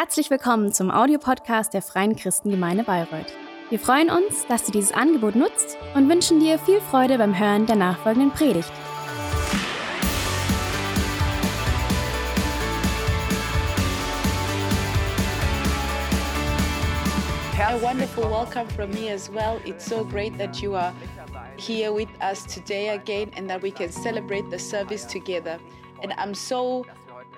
Herzlich willkommen zum Audiopodcast der Freien Christengemeinde Bayreuth. Wir freuen uns, dass du dieses Angebot nutzt und wünschen dir viel Freude beim Hören der nachfolgenden Predigt. A wonderful welcome from me as well. It's so great that you are here with us today again and that we can celebrate the service together. And I'm so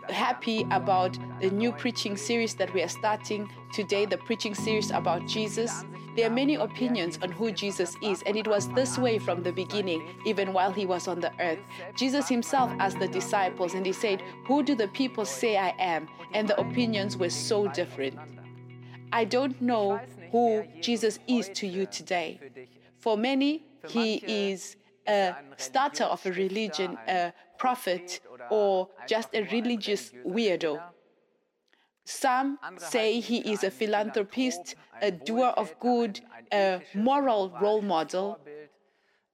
happy about the new preaching series that we are starting today, the preaching series about Jesus. There are many opinions on who Jesus is, and it was this way from the beginning, even while he was on the earth. Jesus himself asked the disciples, and he said, Who do the people say I am? And the opinions were so different. I don't know who Jesus is to you today. For many, he is a starter of a religion, a prophet, or just a religious weirdo. Some say he is a philanthropist, a doer of good, a moral role model,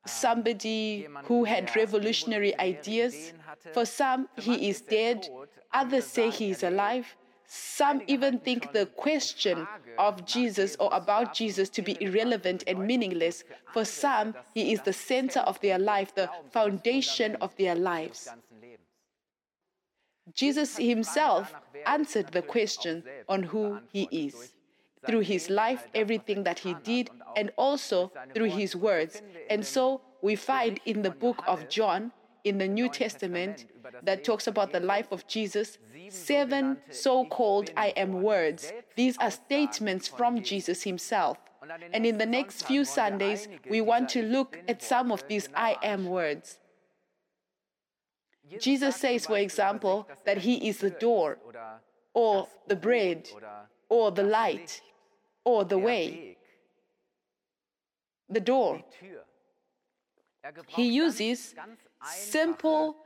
somebody who had revolutionary ideas. For some, he is dead. Others say he is alive. Some even think the question of Jesus or about Jesus to be irrelevant and meaningless. For some, he is the center of their life, the foundation of their lives. Jesus himself answered the question on who he is through his life, everything that he did, and also through his words. And so we find in the book of John, in the New Testament, that talks about the life of Jesus, seven so called I am words. These are statements from Jesus himself. And in the next few Sundays, we want to look at some of these I am words. Jesus says, for example, that he is the door, or the bread, or the light, or the way. The door. He uses simple,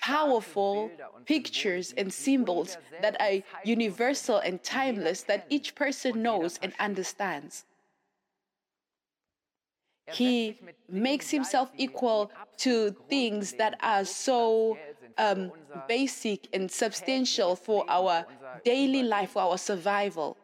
powerful pictures and symbols that are universal and timeless that each person knows and understands. He makes himself equal to things that are so um, basic and substantial for our daily life, for our survival.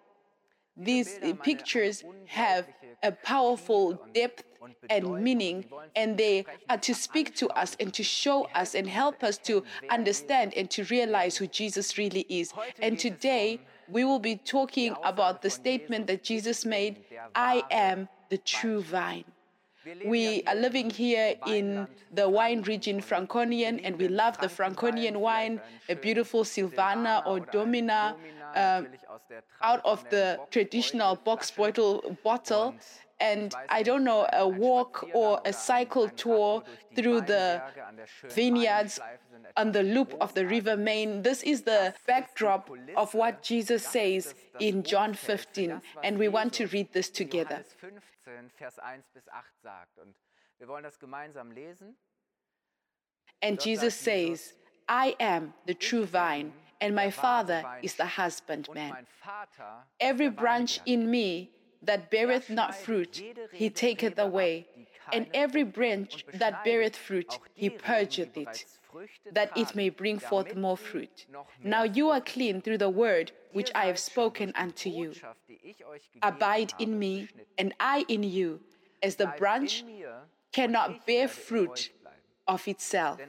These uh, pictures have a powerful depth and meaning, and they are to speak to us and to show us and help us to understand and to realize who Jesus really is. And today, we will be talking about the statement that Jesus made I am the true vine. We are living here in the wine region Franconian, and we love the Franconian wine, a beautiful Silvaner or Domina uh, out of the traditional box bottle bottle and I don't know, a walk or a cycle tour through the vineyards on the loop of the River Main. This is the backdrop of what Jesus says in John 15, and we want to read this together. And Jesus says, I am the true vine, and my Father is the husbandman. Every branch in me that beareth not fruit, he taketh away, and every branch that beareth fruit, he purgeth it, that it may bring forth more fruit. Now you are clean through the word which I have spoken unto you. Abide in me, and I in you, as the branch cannot bear fruit of itself,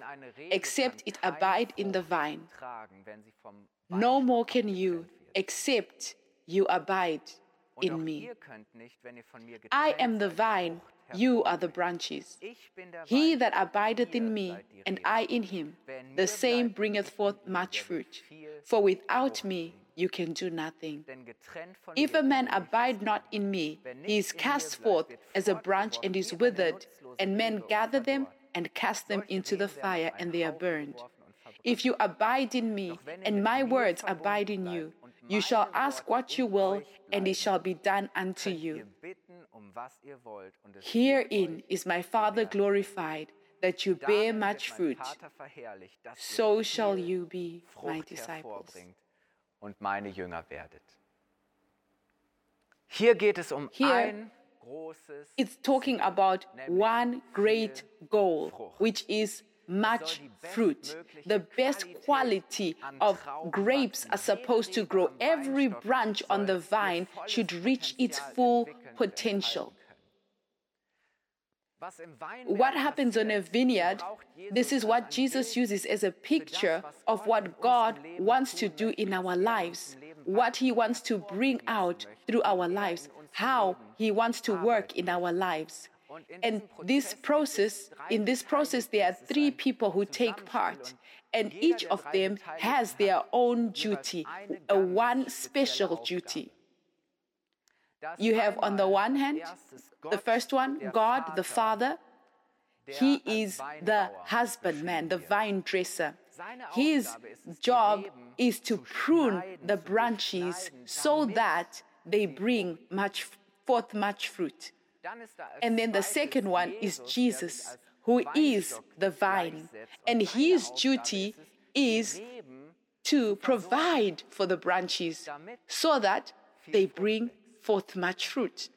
except it abide in the vine. No more can you, except you abide in me. I am the vine, you are the branches. He that abideth in me, and I in him, the same bringeth forth much fruit. For without me you can do nothing. If a man abide not in me, he is cast forth as a branch and is withered, and men gather them and cast them into the fire, and they are burned. If you abide in me, and my words abide in you, you shall ask what you will, and it shall be done unto you. Herein is my Father glorified, that you bear much fruit. So shall you be my disciples. und meine Jünger werdet. Hier geht es um Here, ein großes It's talking about one great goal, which is much fruit. The best quality of grapes are supposed to grow. Every branch on the vine should reach its full potential. What happens on a vineyard, this is what Jesus uses as a picture of what God wants to do in our lives, what He wants to bring out through our lives, how He wants to work in our lives. And this process, in this process, there are three people who take part, and each of them has their own duty, a one special duty. You have on the one hand, the first one, God the Father. He is the husbandman, the vine dresser. His job is to prune the branches so that they bring much forth much fruit. And then the second one is Jesus, who is the vine. And his duty is to provide for the branches so that they bring forth much fruit.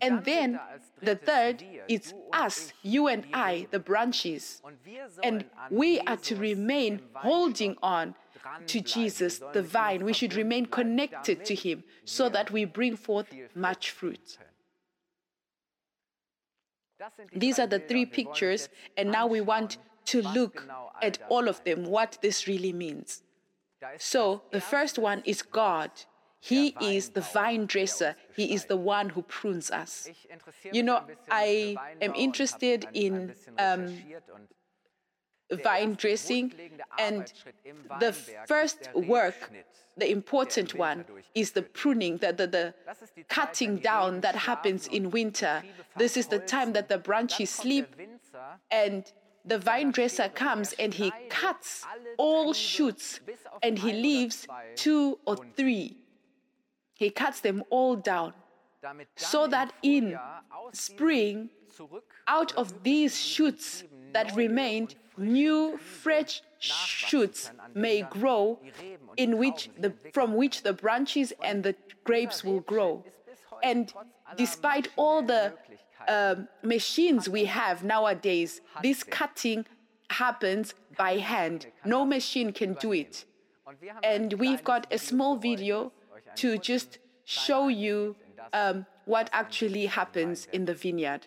And then the third is us, you and I, the branches. And we are to remain holding on to Jesus, the vine. We should remain connected to Him so that we bring forth much fruit. These are the three pictures, and now we want to look at all of them, what this really means. So, the first one is God. He is the vine dresser. He is the one who prunes us. You know, I am interested in um, vine dressing, and the first work, the important one, is the pruning, the, the, the cutting down that happens in winter. This is the time that the branches sleep, and the vine dresser comes and he cuts all shoots and he leaves two or three. He cuts them all down so that in spring, out of these shoots that remained, new fresh shoots may grow in which the, from which the branches and the grapes will grow. And despite all the uh, machines we have nowadays, this cutting happens by hand. No machine can do it. And we've got a small video to just show you um, what actually happens in the vineyard.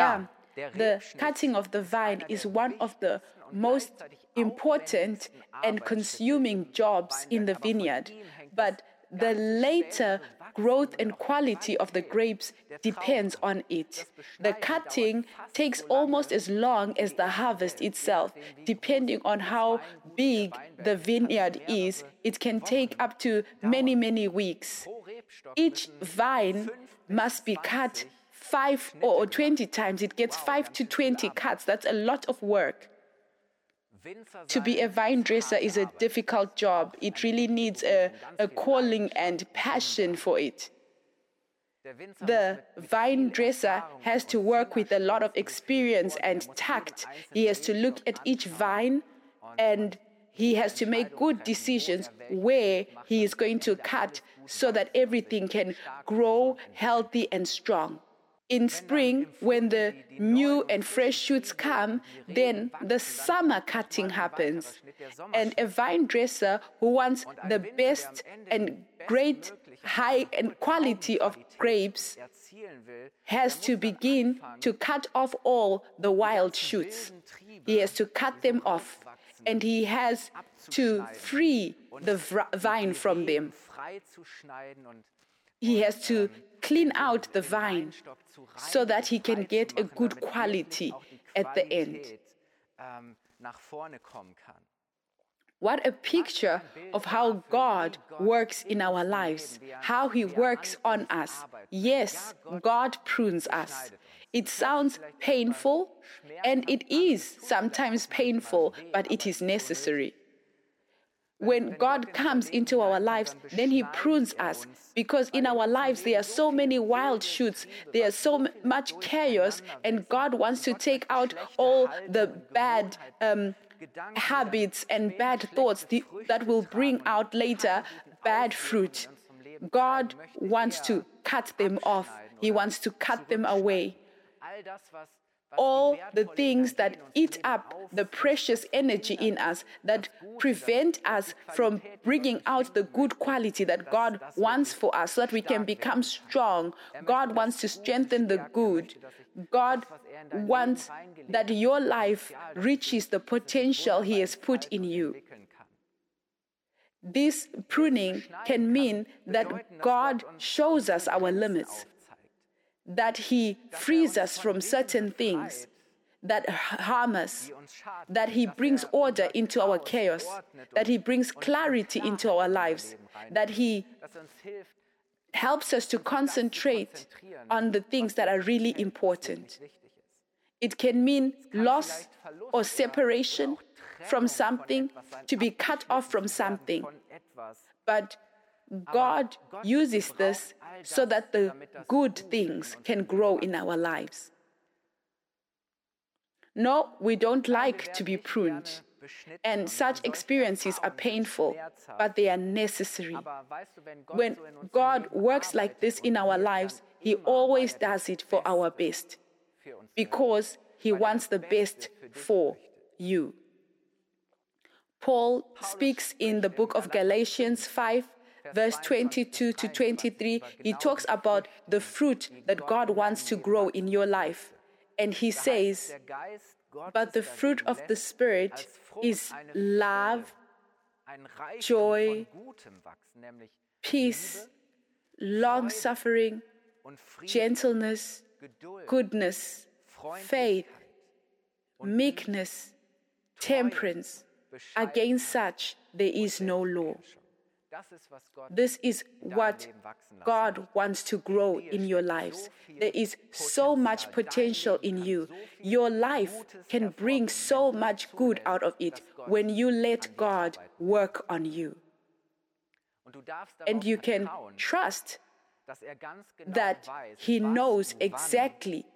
Yeah, the cutting of the vine is one of the most important and consuming jobs in the vineyard. But the later growth and quality of the grapes depends on it. The cutting takes almost as long as the harvest itself, depending on how big the vineyard is. It can take up to many, many weeks. Each vine must be cut five or 20 times, it gets five to 20 cuts. That's a lot of work. to be a vine dresser is a difficult job. It really needs a, a calling and passion for it. The vine dresser has to work with a lot of experience and tact. He has to look at each vine and he has to make good decisions where he is going to cut so that everything can grow healthy and strong in spring, when the new and fresh shoots come, then the summer cutting happens. And a vine dresser who wants the best and great high and quality of grapes has to begin to cut off all the wild shoots. He has to cut them off and he has to free the vine from them. He has to clean out the vine so that he can get a good quality at the end. What a picture of how God works in our lives, how He works on us. Yes, God prunes us. It sounds painful, and it is sometimes painful, but it is necessary when God comes into our lives, then He prunes us. Because in our lives there are so many wild shoots, there's so much chaos, and God wants to take out all the bad um, habits and bad thoughts that will bring out later bad fruit. God wants to cut them off, He wants to cut them away all the things that eat up the precious energy in us, that prevent us from bringing out the good quality that God wants for us, so that we can become strong. God wants to strengthen the good. God wants that your life reaches the potential He has put in you. This pruning can mean that God shows us our limits that He frees us from certain things that harm us, that He brings order into our chaos, that He brings clarity into our lives, that He helps us to concentrate on the things that are really important. It can mean loss or separation from something, to be cut off from something. But God uses this so that the good things can grow in our lives. No, we don't like to be pruned. And such experiences are painful, but they are necessary. When God works like this in our lives, He always does it for our best because He wants the best for you. Paul speaks in the book of Galatians 5 verse 22 to 23, he talks about the fruit that God wants to grow in your life. And he says, But the fruit of the Spirit is love, joy, peace, long suffering, gentleness, goodness, faith, meekness, temperance. Against such there is no law. This is what God wants to grow in your lives. There is so much potential in you. Your life can bring so much good out of it when you let God work on you. And you can trust that He knows exactly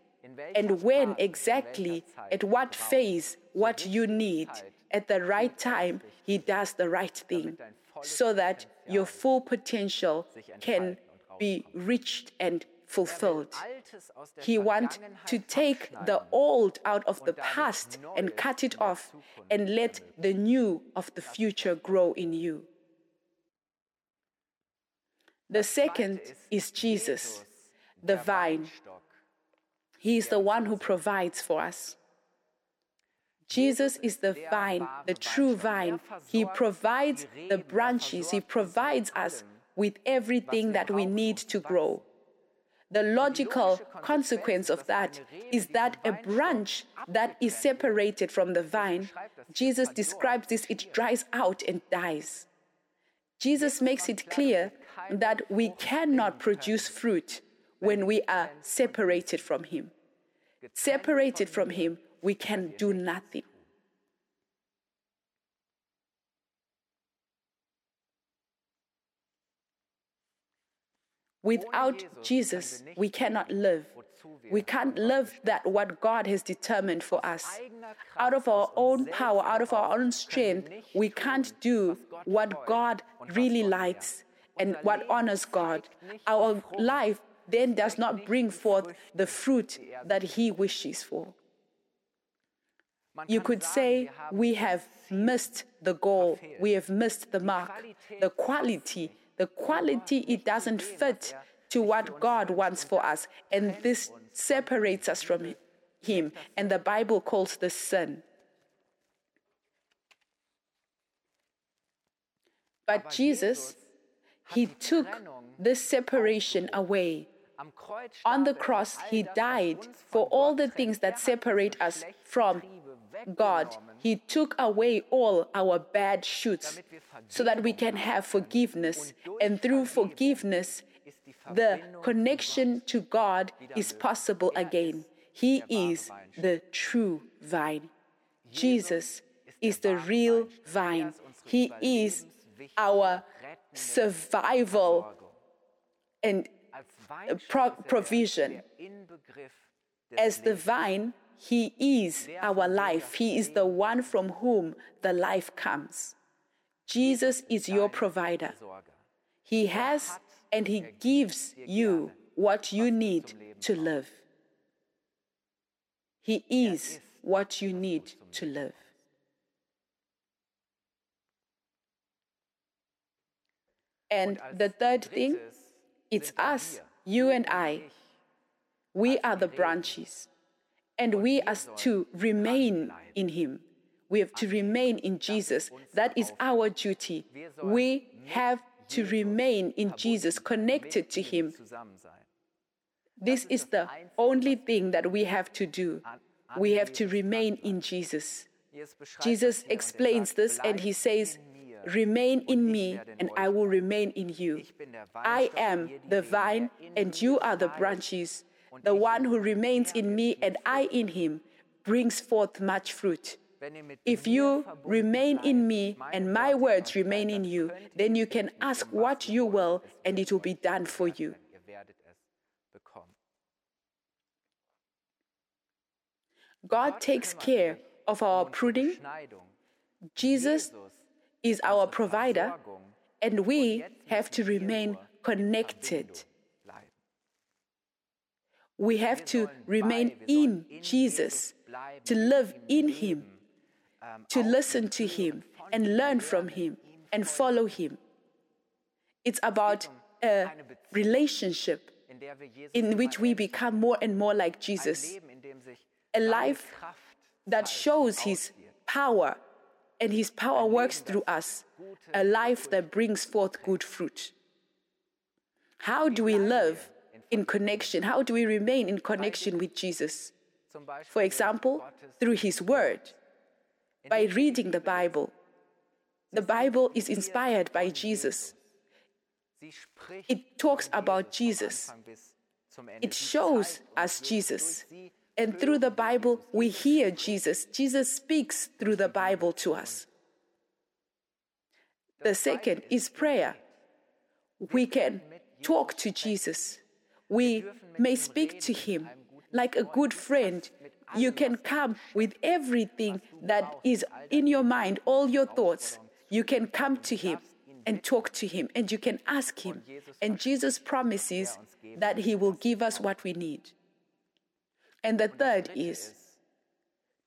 and when exactly, at what phase, what you need. At the right time, He does the right thing so that your full potential can be reached and fulfilled. He wants to take the old out of the past and cut it off and let the new of the future grow in you. The second is Jesus, the vine. He is the one who provides for us. Jesus is the vine, the true vine. He provides the branches, He provides us with everything that we need to grow. The logical consequence of that is that a branch that is separated from the vine, Jesus describes this, it dries out and dies. Jesus makes it clear that we cannot produce fruit when we are separated from Him. Separated from Him, we can do nothing. Without Jesus, we cannot live. We can't live that what God has determined for us. Out of our own power, out of our own strength, we can't do what God really likes and what honors God. Our life then does not bring forth the fruit that He wishes for. You could say we have missed the goal, we have missed the mark, the quality the quality, it doesn't fit to what God wants for us. And this separates us from Him. And the Bible calls this sin. But Jesus, He took this separation away. On the cross, He died for all the things that separate us from God, He took away all our bad shoots so that we can have forgiveness. And through forgiveness, the connection to God is possible again. He is the true vine. Jesus is the real vine. He is our survival and pro- provision. As the vine, he is our life. He is the one from whom the life comes. Jesus is your provider. He has and He gives you what you need to live. He is what you need to live. And the third thing, it's us, you and I. We are the branches. And we are to remain in Him. We have to remain in Jesus. That is our duty. We have to remain in Jesus, connected to Him. This is the only thing that we have to do. We have to remain in Jesus. Jesus explains this and he says, Remain in me, and I will remain in you. I am the vine, and you are the branches. The one who remains in me and I in him brings forth much fruit. If you remain in me and my words remain in you, then you can ask what you will and it will be done for you. God takes care of our pruning. Jesus is our provider, and we have to remain connected we have to remain in Jesus, to live in Him, to listen to Him and learn from Him and follow Him. It's about a relationship in which we become more and more like Jesus. A life that shows His power and His power works through us. A life that brings forth good fruit. How do we live in connection? How do we remain in connection with Jesus? For example, through His Word, by reading the Bible. The Bible is inspired by Jesus. It talks about Jesus. It shows us Jesus. And through the Bible, we hear Jesus. Jesus speaks through the Bible to us. The second is prayer. We can talk to Jesus. We may speak to Him like a good friend. You can come with everything that is in your mind, all your thoughts. You can come to Him and talk to Him, and you can ask Him. And Jesus promises that He will give us what we need. And the third is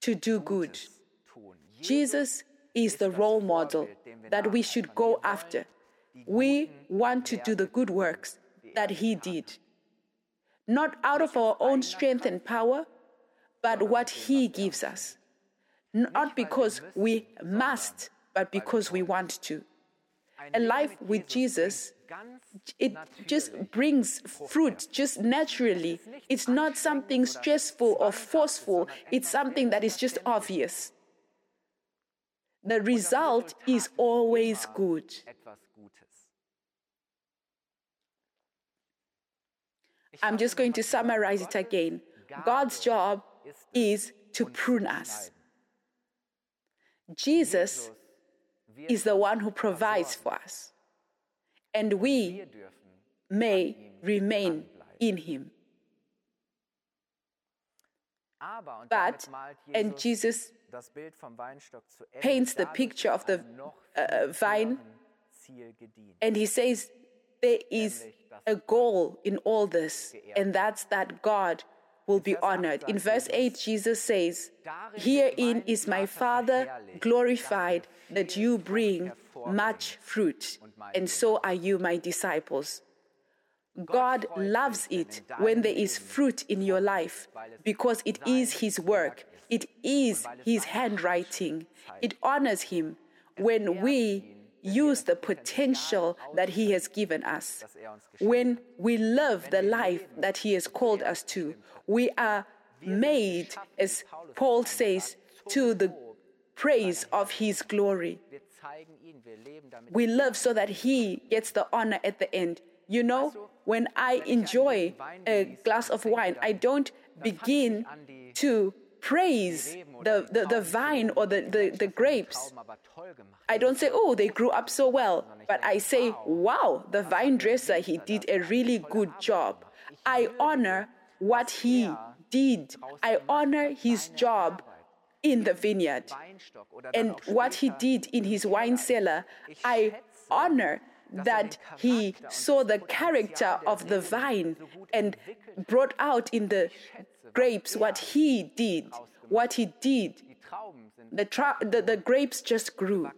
to do good. Jesus is the role model that we should go after. We want to do the good works that He did not out of our own strength and power, but what He gives us. Not because we must, but because we want to. A life with Jesus, it just brings fruit just naturally. It's not something stressful or forceful, it's something that is just obvious. The result is always good. I'm just going to summarize it again. God's job is to prune us. Jesus is the one who provides for us. And we may remain in him. But, and Jesus paints the picture of the uh, vine, and he says there is a goal in all this, and that's that God will be honored. In verse 8, Jesus says, Herein is my Father glorified that you bring much fruit, and so are you my disciples. God loves it when there is fruit in your life because it is His work, it is His handwriting. It honors Him when we use the potential that He has given us. When we live the life that He has called us to, we are made, as Paul says, to the praise of His glory. We live so that He gets the honor at the end. You know, when I enjoy a glass of wine, I don't begin to praise the, the, the vine or the, the, the grapes. I don't say, oh, they grew up so well, but I say, wow, the vine dresser, he did a really good job. I honor what he did, I honor his job in the vineyard. And what he did in his wine cellar, I honor that he saw the character of the vine and brought out in the grapes what he did. What he did. The, tra- the, the grapes just grew.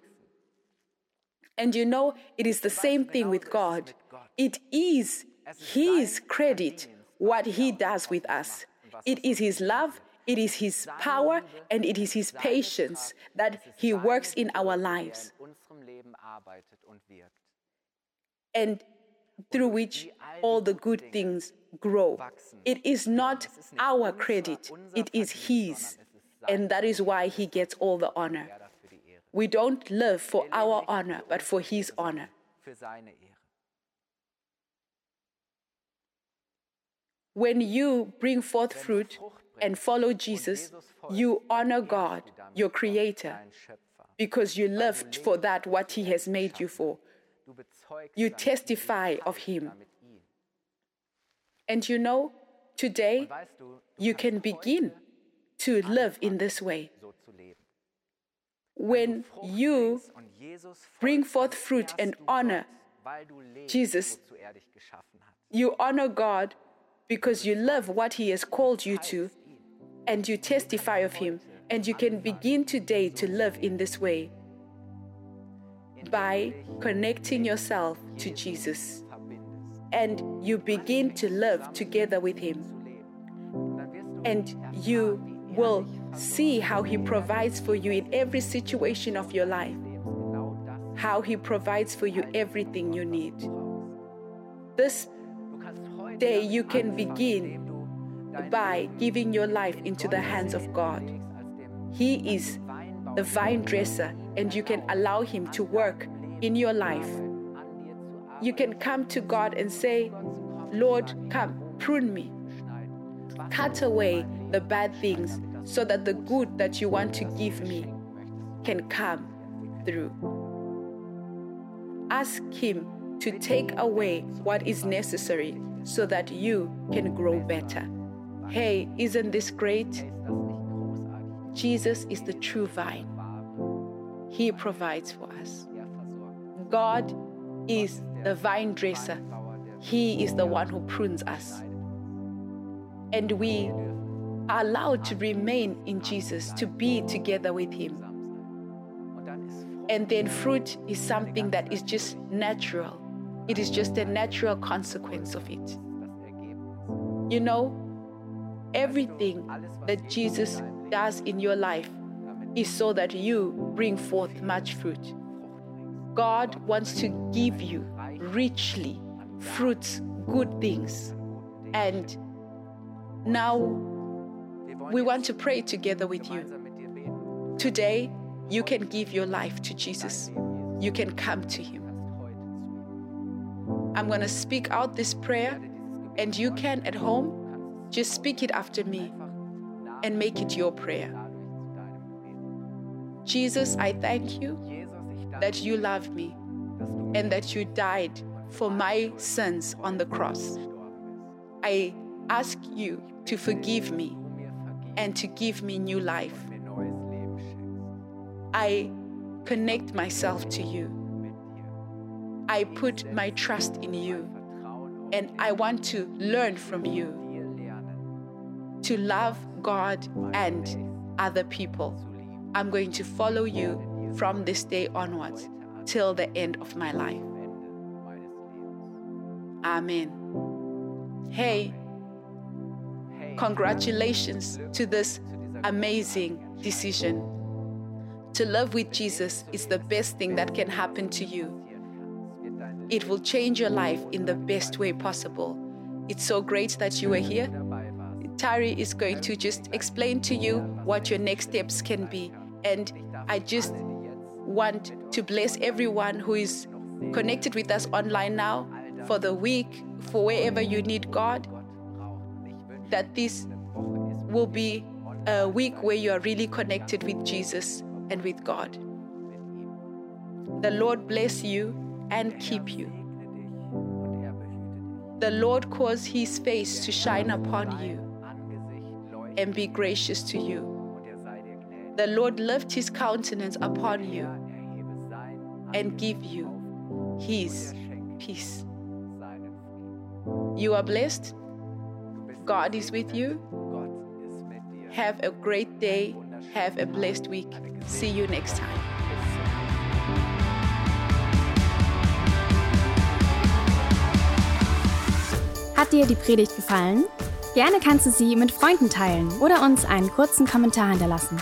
And you know, it is the same thing with God. It is His credit what He does with us. It is His love, it is His power, and it is His patience that He works in our lives, and through which all the good things grow. It is not our credit, it is His. And that is why He gets all the honor. We don't live for our honor, but for His honor. When you bring forth fruit and follow Jesus, you honor God, your Creator, because you lived for that what He has made you for. You testify of Him. And you know, today Weißt du, du you can begin to live in this way. so zu leben. When you bring forth fruit and honor Gott, weil du lebst, Jesus. er dich geschaffen hat. you honor God because you love what He has called you to, and you testify of Him, and you can begin today to live in this way by connecting yourself to Jesus. And you begin to live together with Him, and you will see how He provides for you in every situation of your life, how He provides for you everything you need. This day you can begin by giving your life into the hands of God. He is the vine dresser, and you can allow Him to work in your life. You can come to God and say, Lord, come, prune me, cut away the bad things so that the good that you want to give me can come through. Ask Him to take away what is necessary so that you can grow better. Hey, isn't this great? Jesus is the true vine. He provides for us. God is the vine dresser. He is the one who prunes us. And we are allowed to remain in Jesus, to be together with Him. And then fruit is something that is just natural. It is just a natural consequence of it. You know, everything that Jesus does in your life is so that you bring forth much fruit. God wants to give you richly fruits, good things. And now we want to pray together with you. Today, you can give your life to Jesus. You can come to Him. I'm going to speak out this prayer, and you can at home just speak it after me and make it your prayer. Jesus, I thank you that you love me and that you died for my sins on the cross. I ask you to forgive me du mir vergibst and to give me new life. und mir neues Leben schenkst I connect myself to you. I put my trust in you. And I want to learn from you to love God and other people. I'm going to follow you from this day onwards till the end of my life. Am Ende meines Lebens. Amen. Hey, congratulations to this amazing decision. To love with Jesus is the best thing that can happen to you. es wird dein It will change your life in the best way possible. It's so great that you are here. Tari is going to just explain to you what your next steps can be. And I just want to bless everyone who is connected with us online now for the week, for wherever you need God, that this will be a week where you are really connected with Jesus and with God. The Lord bless you and keep you. The Lord cause his face to shine upon you and be gracious to you. The Lord lift his countenance upon you and give you his peace. You are blessed. God is with you. Have a great day. Have a blessed week. See you next time. Hat dir die Predigt gefallen? Gerne kannst du sie mit Freunden teilen oder uns einen kurzen Kommentar hinterlassen.